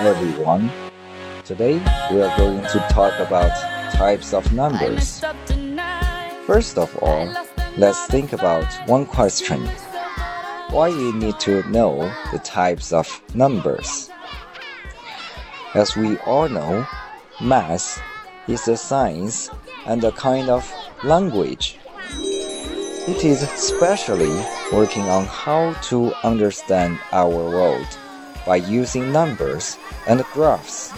everyone. Today we are going to talk about types of numbers. First of all, let's think about one question. Why we need to know the types of numbers? As we all know, math is a science and a kind of language. It is especially working on how to understand our world by using numbers and graphs.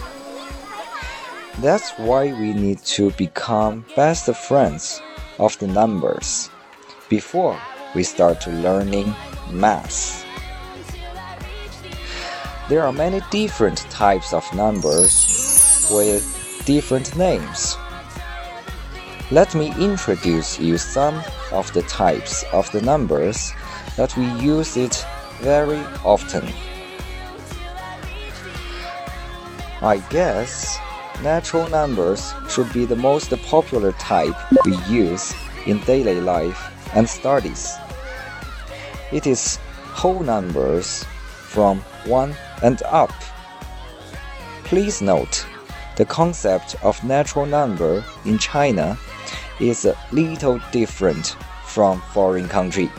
That's why we need to become best friends of the numbers before we start to learning math. There are many different types of numbers with different names. Let me introduce you some of the types of the numbers that we use it very often. I guess natural numbers should be the most popular type we use in daily life and studies. It is whole numbers from 1 and up. Please note, the concept of natural number in China is a little different from foreign country.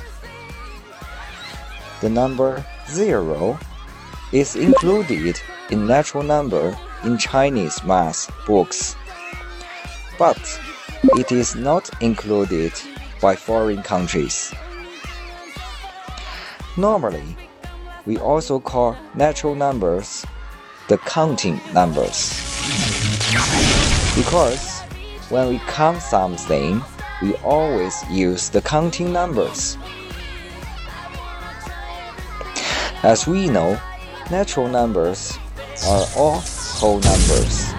The number 0 is included in natural number in Chinese math books, but it is not included by foreign countries. Normally, we also call natural numbers the counting numbers because when we count something, we always use the counting numbers. As we know, natural numbers are all whole numbers.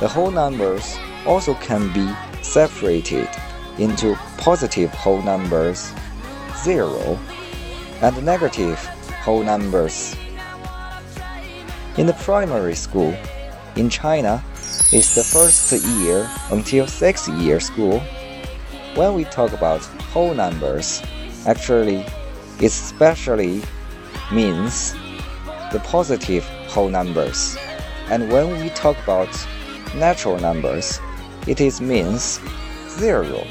The whole numbers also can be separated into positive whole numbers, 0, and negative whole numbers. In the primary school, in China, is the first year until sixth year school. When we talk about whole numbers, actually, it especially means the positive whole numbers. And when we talk about natural numbers, it is means zero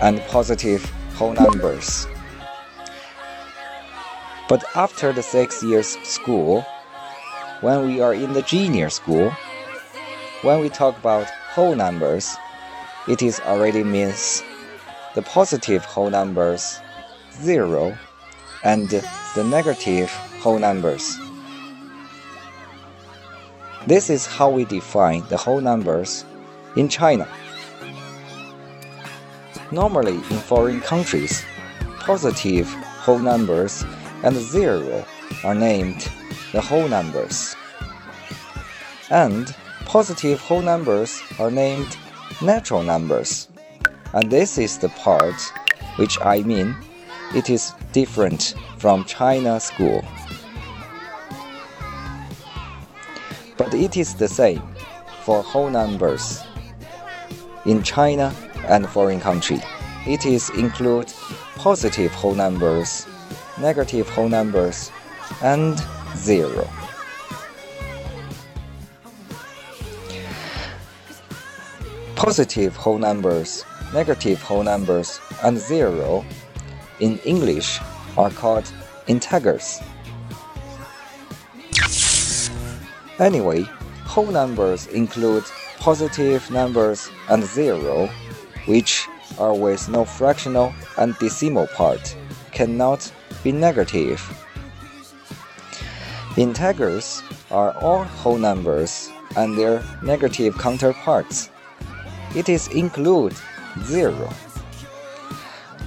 and positive whole numbers. But after the six years school, when we are in the junior school, when we talk about whole numbers, it is already means the positive whole numbers 0 and the negative whole numbers. This is how we define the whole numbers in China. Normally, in foreign countries, positive whole numbers and zero are named the whole numbers. And positive whole numbers are named natural numbers. And this is the part which I mean it is different from China school. But it is the same for whole numbers. In China and foreign country, it is include positive whole numbers, negative whole numbers, and zero. Positive whole numbers, negative whole numbers, and zero in English are called integers. Anyway, whole numbers include positive numbers and zero, which are with no fractional and decimal part, cannot be negative. Integers are all whole numbers and their negative counterparts it is include zero.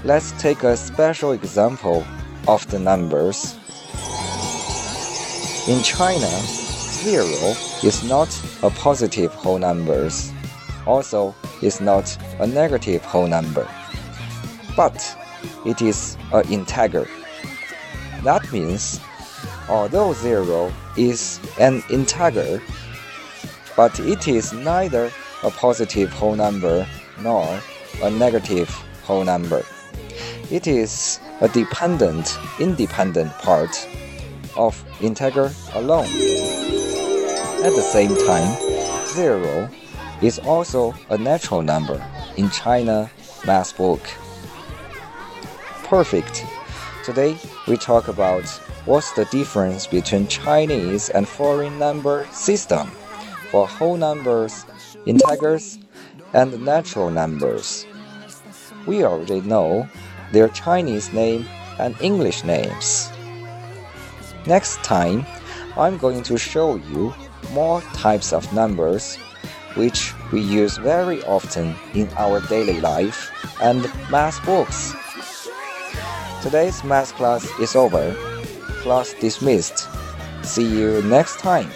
Let's take a special example of the numbers. In China, zero is not a positive whole number, also is not a negative whole number, but it is an integer. That means, although zero is an integer, but it is neither a positive whole number nor a negative whole number. It is a dependent independent part of integer alone. At the same time, zero is also a natural number in China math book. Perfect. Today we talk about what's the difference between Chinese and foreign number system for whole numbers, integers, and natural numbers. We already know their Chinese name and English names. Next time, I'm going to show you more types of numbers which we use very often in our daily life and math books. Today's math class is over. Class dismissed. See you next time.